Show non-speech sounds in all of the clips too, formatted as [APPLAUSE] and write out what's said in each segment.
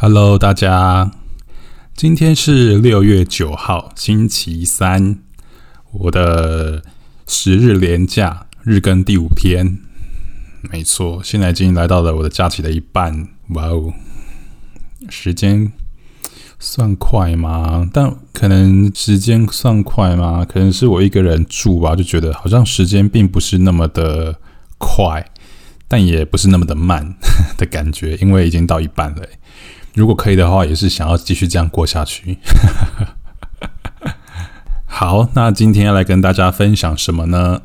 Hello，大家，今天是六月九号，星期三，我的十日连假日更第五天，没错，现在已经来到了我的假期的一半，哇哦，时间算快吗？但可能时间算快吗？可能是我一个人住吧，就觉得好像时间并不是那么的快，但也不是那么的慢 [LAUGHS] 的感觉，因为已经到一半了。如果可以的话，也是想要继续这样过下去。[LAUGHS] 好，那今天要来跟大家分享什么呢？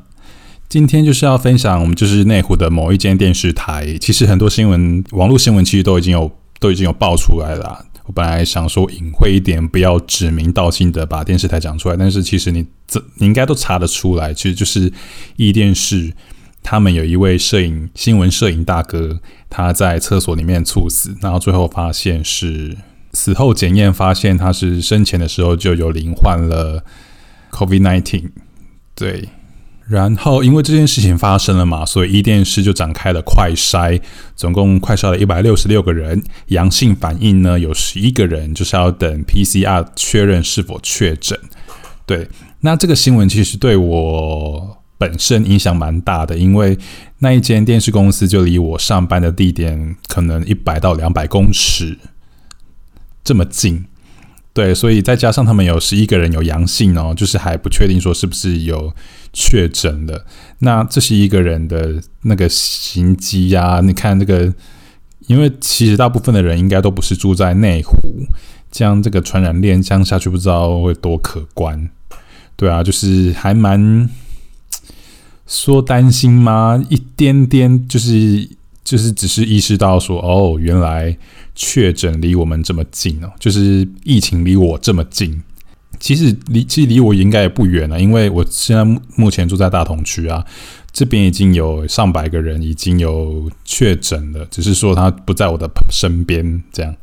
今天就是要分享我们就是内湖的某一间电视台。其实很多新闻、网络新闻其实都已经有都已经有爆出来了。我本来想说隐晦一点，不要指名道姓的把电视台讲出来，但是其实你这你应该都查得出来，其实就是一电视。他们有一位摄影新闻摄影大哥，他在厕所里面猝死，然后最后发现是死后检验发现他是生前的时候就有罹患了 COVID nineteen，对，然后因为这件事情发生了嘛，所以伊电视就展开了快筛，总共快筛了一百六十六个人，阳性反应呢有十一个人，就是要等 PCR 确认是否确诊。对，那这个新闻其实对我。本身影响蛮大的，因为那一间电视公司就离我上班的地点可能一百到两百公尺这么近，对，所以再加上他们有十一个人有阳性哦，就是还不确定说是不是有确诊的。那这是一个人的那个行迹呀，你看这个，因为其实大部分的人应该都不是住在内湖，这样这个传染链这样下去不知道会多可观。对啊，就是还蛮。说担心吗？一点点，就是就是只是意识到说，哦，原来确诊离我们这么近哦，就是疫情离我这么近。其实离其实离我应该也不远了，因为我现在目前住在大同区啊，这边已经有上百个人已经有确诊了，只是说他不在我的身边，这样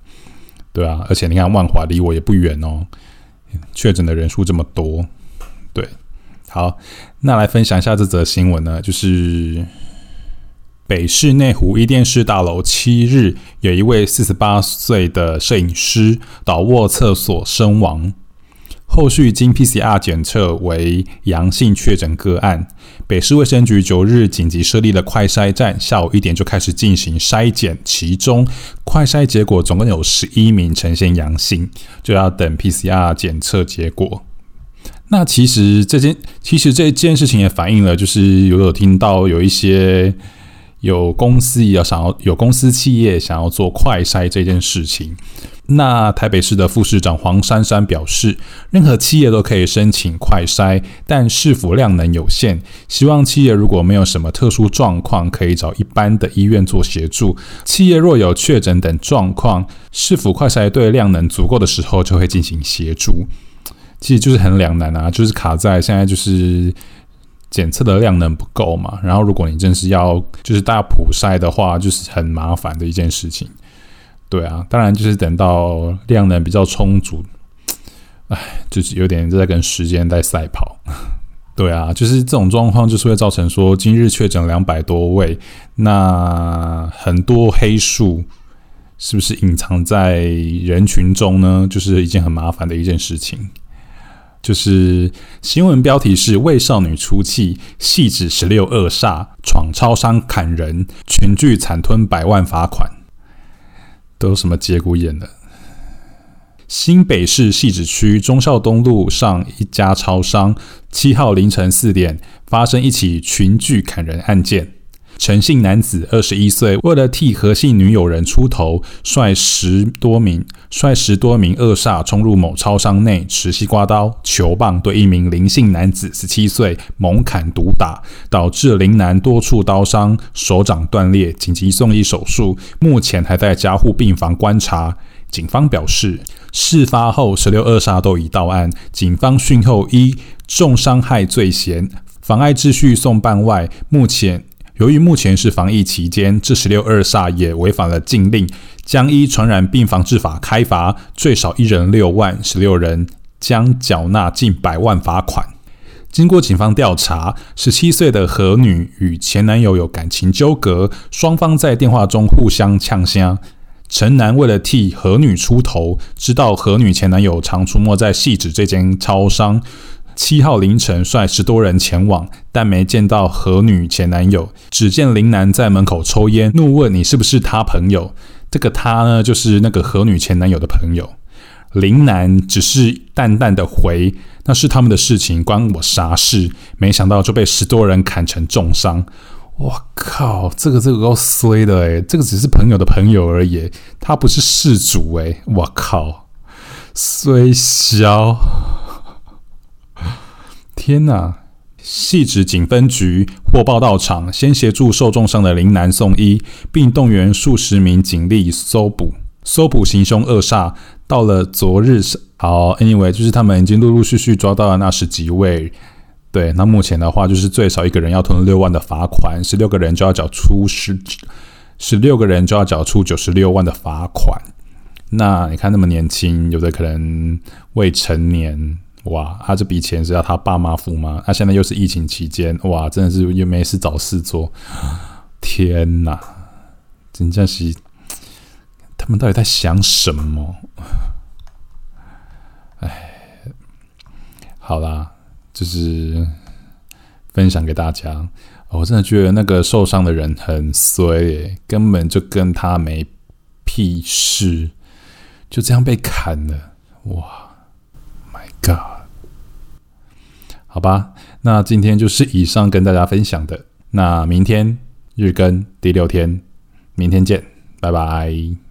对啊。而且你看万华离我也不远哦，确诊的人数这么多，对。好，那来分享一下这则新闻呢，就是北市内湖一电视大楼七日，有一位四十八岁的摄影师倒卧厕所身亡，后续经 PCR 检测为阳性确诊个案。北市卫生局九日紧急设立了快筛站，下午一点就开始进行筛检，其中快筛结果总共有十一名呈现阳性，就要等 PCR 检测结果。那其实这件，其实这件事情也反映了，就是有有听到有一些有公司要想要有公司企业想要做快筛这件事情。那台北市的副市长黄珊珊表示，任何企业都可以申请快筛，但是否量能有限，希望企业如果没有什么特殊状况，可以找一般的医院做协助。企业若有确诊等状况，是否快筛对量能足够的时候，就会进行协助。其实就是很两难啊，就是卡在现在就是检测的量能不够嘛。然后如果你真是要就是大普筛的话，就是很麻烦的一件事情。对啊，当然就是等到量能比较充足，哎，就是有点在跟时间在赛跑。[LAUGHS] 对啊，就是这种状况就是会造成说今日确诊两百多位，那很多黑数是不是隐藏在人群中呢？就是一件很麻烦的一件事情。就是新闻标题是“为少女出气，戏指十六恶煞闯超商砍人，群聚惨吞百万罚款”，都什么节骨眼的？新北市汐止区忠孝东路上一家超商，七号凌晨四点发生一起群聚砍人案件。陈姓男子二十一岁，为了替何姓女友人出头，率十多名率十多名恶煞冲入某超商内，持西瓜刀、球棒对一名林姓男子十七岁猛砍毒打，导致林男多处刀伤，手掌断裂，紧急送医手术，目前还在加护病房观察。警方表示，事发后十六恶煞都已到案，警方讯后一重伤害罪嫌、妨碍秩序送办外，目前。由于目前是防疫期间，这十六二煞也违反了禁令，将依传染病防治法开罚，最少一人六万，十六人将缴纳近百万罚款。经过警方调查，十七岁的何女与前男友有感情纠葛，双方在电话中互相呛声。陈男为了替何女出头，知道何女前男友常出没在戏子这间超商。七号凌晨，率十多人前往，但没见到何女前男友。只见林男在门口抽烟，怒问：“你是不是他朋友？”这个他呢，就是那个何女前男友的朋友。林男只是淡淡的回：“那是他们的事情，关我啥事？”没想到就被十多人砍成重伤。我靠，这个这个够衰的诶，这个只是朋友的朋友而已，他不是事主诶，我靠，衰小。天呐！细致警分局获报到场，先协助受重伤的林男送医，并动员数十名警力搜捕搜捕行凶恶煞。到了昨日，好，anyway，就是他们已经陆陆续续抓到了那十几位。对，那目前的话，就是最少一个人要吞六万的罚款，十六个人就要缴出十十六个人就要缴出九十六万的罚款。那你看那么年轻，有的可能未成年。哇，他这笔钱是要他爸妈付吗？他现在又是疫情期间，哇，真的是又没事找事做。[GASPS] 天哪，真正是他们到底在想什么？哎，好啦，就是分享给大家。我真的觉得那个受伤的人很衰，根本就跟他没屁事，就这样被砍了。哇！God，好吧，那今天就是以上跟大家分享的。那明天日更第六天，明天见，拜拜。